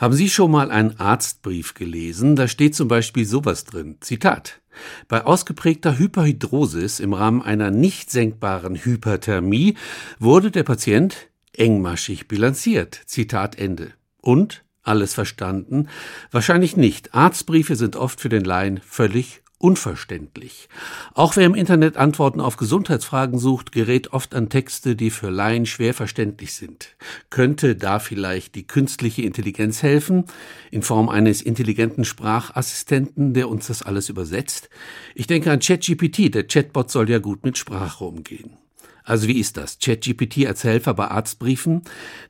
Haben Sie schon mal einen Arztbrief gelesen? Da steht zum Beispiel sowas drin. Zitat. Bei ausgeprägter Hyperhidrosis im Rahmen einer nicht senkbaren Hyperthermie wurde der Patient engmaschig bilanziert. Zitat Ende. Und? Alles verstanden? Wahrscheinlich nicht. Arztbriefe sind oft für den Laien völlig unverständlich. Auch wer im Internet Antworten auf Gesundheitsfragen sucht, gerät oft an Texte, die für Laien schwer verständlich sind. Könnte da vielleicht die künstliche Intelligenz helfen, in Form eines intelligenten Sprachassistenten, der uns das alles übersetzt? Ich denke an ChatGPT, der Chatbot soll ja gut mit Sprache umgehen. Also wie ist das? ChatGPT als Helfer bei Arztbriefen?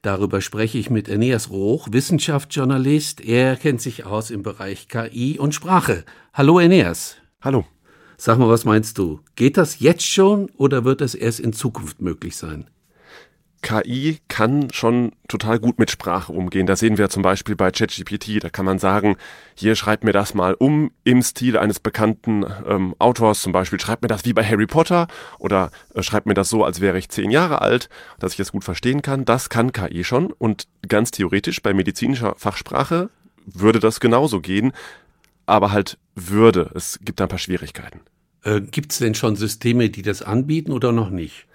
Darüber spreche ich mit Aeneas Roch, Wissenschaftsjournalist. Er kennt sich aus im Bereich KI und Sprache. Hallo Aeneas. Hallo. Sag mal, was meinst du? Geht das jetzt schon oder wird es erst in Zukunft möglich sein? KI kann schon total gut mit Sprache umgehen. Da sehen wir zum Beispiel bei ChatGPT, da kann man sagen, hier schreibt mir das mal um im Stil eines bekannten ähm, Autors, zum Beispiel schreibt mir das wie bei Harry Potter oder äh, schreibt mir das so, als wäre ich zehn Jahre alt, dass ich das gut verstehen kann. Das kann KI schon und ganz theoretisch bei medizinischer Fachsprache würde das genauso gehen aber halt würde. Es gibt da ein paar Schwierigkeiten. Äh, gibt es denn schon Systeme, die das anbieten oder noch nicht?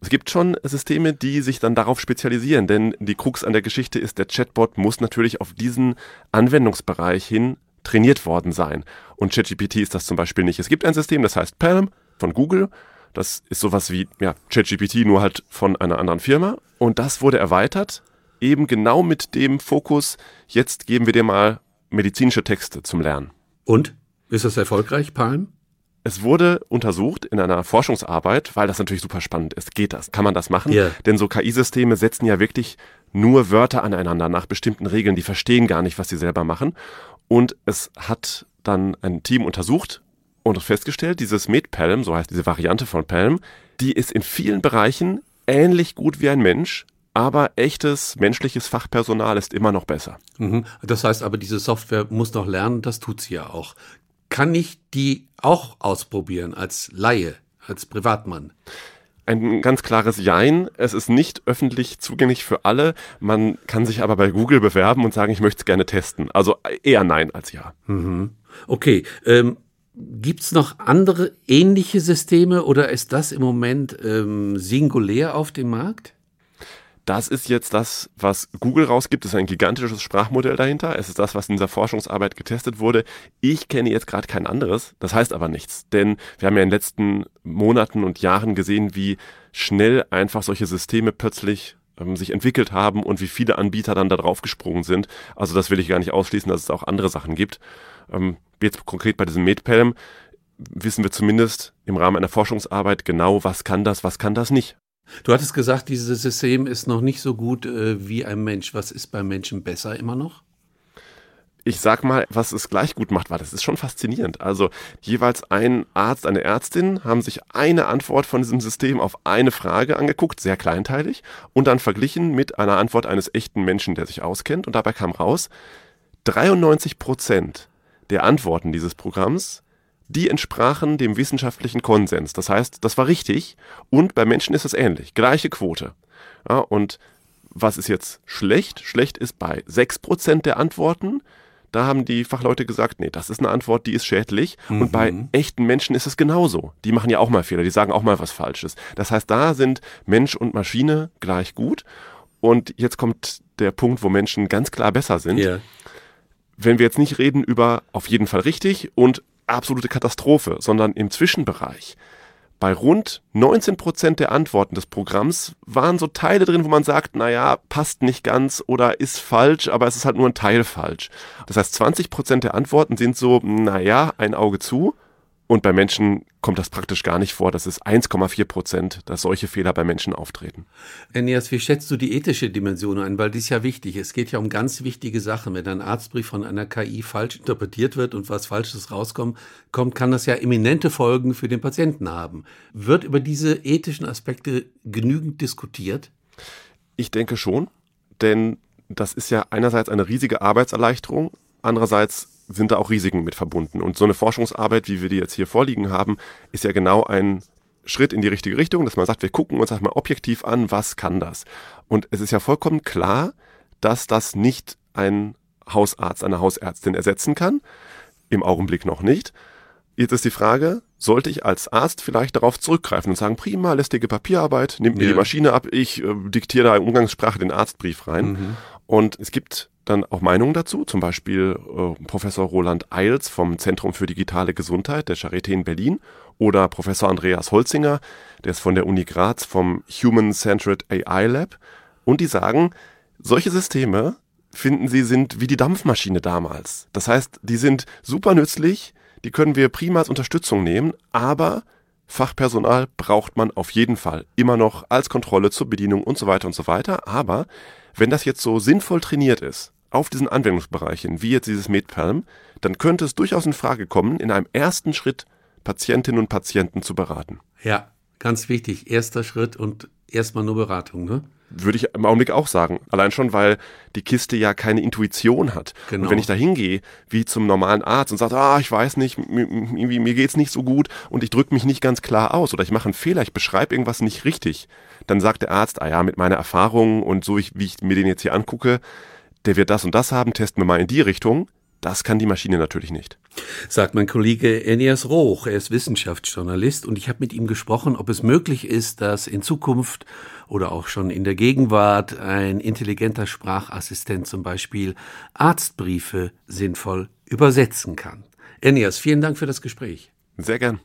Es gibt schon Systeme, die sich dann darauf spezialisieren, denn die Krux an der Geschichte ist, der Chatbot muss natürlich auf diesen Anwendungsbereich hin trainiert worden sein. Und ChatGPT ist das zum Beispiel nicht. Es gibt ein System, das heißt Palm von Google. Das ist sowas wie ja, ChatGPT, nur halt von einer anderen Firma. Und das wurde erweitert, eben genau mit dem Fokus, jetzt geben wir dir mal medizinische Texte zum Lernen. Und? Ist das erfolgreich, Palm? Es wurde untersucht in einer Forschungsarbeit, weil das natürlich super spannend ist. Geht das? Kann man das machen? Yeah. Denn so KI-Systeme setzen ja wirklich nur Wörter aneinander nach bestimmten Regeln. Die verstehen gar nicht, was sie selber machen. Und es hat dann ein Team untersucht und festgestellt, dieses MedPalm, so heißt diese Variante von Palm, die ist in vielen Bereichen ähnlich gut wie ein Mensch, aber echtes menschliches Fachpersonal ist immer noch besser. Mhm. Das heißt aber, diese Software muss noch lernen, das tut sie ja auch. Kann ich die auch ausprobieren als Laie, als Privatmann? Ein ganz klares Jein. Es ist nicht öffentlich zugänglich für alle. Man kann sich aber bei Google bewerben und sagen, ich möchte es gerne testen. Also eher Nein als Ja. Mhm. Okay. Ähm, Gibt es noch andere ähnliche Systeme oder ist das im Moment ähm, singulär auf dem Markt? Das ist jetzt das, was Google rausgibt. Das ist ein gigantisches Sprachmodell dahinter. Es ist das, was in dieser Forschungsarbeit getestet wurde. Ich kenne jetzt gerade kein anderes. Das heißt aber nichts. Denn wir haben ja in den letzten Monaten und Jahren gesehen, wie schnell einfach solche Systeme plötzlich ähm, sich entwickelt haben und wie viele Anbieter dann da drauf gesprungen sind. Also das will ich gar nicht ausschließen, dass es auch andere Sachen gibt. Ähm, jetzt konkret bei diesem MedPalm wissen wir zumindest im Rahmen einer Forschungsarbeit genau, was kann das, was kann das nicht. Du hattest gesagt, dieses System ist noch nicht so gut äh, wie ein Mensch. Was ist beim Menschen besser immer noch? ich sag mal, was es gleich gut macht, weil das ist schon faszinierend. Also jeweils ein Arzt, eine Ärztin haben sich eine Antwort von diesem System auf eine Frage angeguckt, sehr kleinteilig, und dann verglichen mit einer Antwort eines echten Menschen, der sich auskennt. Und dabei kam raus, 93 Prozent der Antworten dieses Programms die entsprachen dem wissenschaftlichen Konsens. Das heißt, das war richtig und bei Menschen ist es ähnlich. Gleiche Quote. Ja, und was ist jetzt schlecht? Schlecht ist bei 6% der Antworten, da haben die Fachleute gesagt, nee, das ist eine Antwort, die ist schädlich. Mhm. Und bei mhm. echten Menschen ist es genauso. Die machen ja auch mal Fehler, die sagen auch mal was Falsches. Das heißt, da sind Mensch und Maschine gleich gut. Und jetzt kommt der Punkt, wo Menschen ganz klar besser sind. Yeah. Wenn wir jetzt nicht reden über auf jeden Fall richtig und absolute Katastrophe, sondern im Zwischenbereich. Bei rund 19 Prozent der Antworten des Programms waren so Teile drin, wo man sagt, naja, passt nicht ganz oder ist falsch, aber es ist halt nur ein Teil falsch. Das heißt, 20 Prozent der Antworten sind so, naja, ein Auge zu und bei Menschen kommt das praktisch gar nicht vor. Das ist 1,4 Prozent, dass solche Fehler bei Menschen auftreten. Enias, wie schätzt du die ethische Dimension ein? Weil die ist ja wichtig. Es geht ja um ganz wichtige Sachen. Wenn ein Arztbrief von einer KI falsch interpretiert wird und was Falsches rauskommt, kommt, kann das ja eminente Folgen für den Patienten haben. Wird über diese ethischen Aspekte genügend diskutiert? Ich denke schon, denn das ist ja einerseits eine riesige Arbeitserleichterung, andererseits sind da auch Risiken mit verbunden. Und so eine Forschungsarbeit, wie wir die jetzt hier vorliegen haben, ist ja genau ein Schritt in die richtige Richtung, dass man sagt, wir gucken uns mal objektiv an, was kann das? Und es ist ja vollkommen klar, dass das nicht ein Hausarzt, eine Hausärztin ersetzen kann. Im Augenblick noch nicht. Jetzt ist die Frage, sollte ich als Arzt vielleicht darauf zurückgreifen und sagen, prima, lästige Papierarbeit, nimmt mir ja. die Maschine ab, ich äh, diktiere da in Umgangssprache den Arztbrief rein. Mhm. Und es gibt dann auch Meinungen dazu, zum Beispiel äh, Professor Roland Eils vom Zentrum für digitale Gesundheit der Charité in Berlin oder Professor Andreas Holzinger, der ist von der Uni Graz vom Human Centered AI Lab. Und die sagen, solche Systeme finden sie sind wie die Dampfmaschine damals. Das heißt, die sind super nützlich, die können wir prima als Unterstützung nehmen, aber Fachpersonal braucht man auf jeden Fall immer noch als Kontrolle zur Bedienung und so weiter und so weiter. Aber wenn das jetzt so sinnvoll trainiert ist, auf diesen Anwendungsbereichen, wie jetzt dieses MedPalm, dann könnte es durchaus in Frage kommen, in einem ersten Schritt Patientinnen und Patienten zu beraten. Ja, ganz wichtig. Erster Schritt und erstmal nur Beratung, ne? Würde ich im Augenblick auch sagen. Allein schon, weil die Kiste ja keine Intuition hat. Genau. Und wenn ich da hingehe, wie zum normalen Arzt und sage, ah, ich weiß nicht, irgendwie mir geht's nicht so gut und ich drücke mich nicht ganz klar aus oder ich mache einen Fehler, ich beschreibe irgendwas nicht richtig, dann sagt der Arzt, ah ja, mit meiner Erfahrung und so, wie ich mir den jetzt hier angucke, der wird das und das haben, testen wir mal in die Richtung. Das kann die Maschine natürlich nicht. Sagt mein Kollege Enias Roch, er ist Wissenschaftsjournalist und ich habe mit ihm gesprochen, ob es möglich ist, dass in Zukunft oder auch schon in der Gegenwart ein intelligenter Sprachassistent zum Beispiel Arztbriefe sinnvoll übersetzen kann. Enias, vielen Dank für das Gespräch. Sehr gern.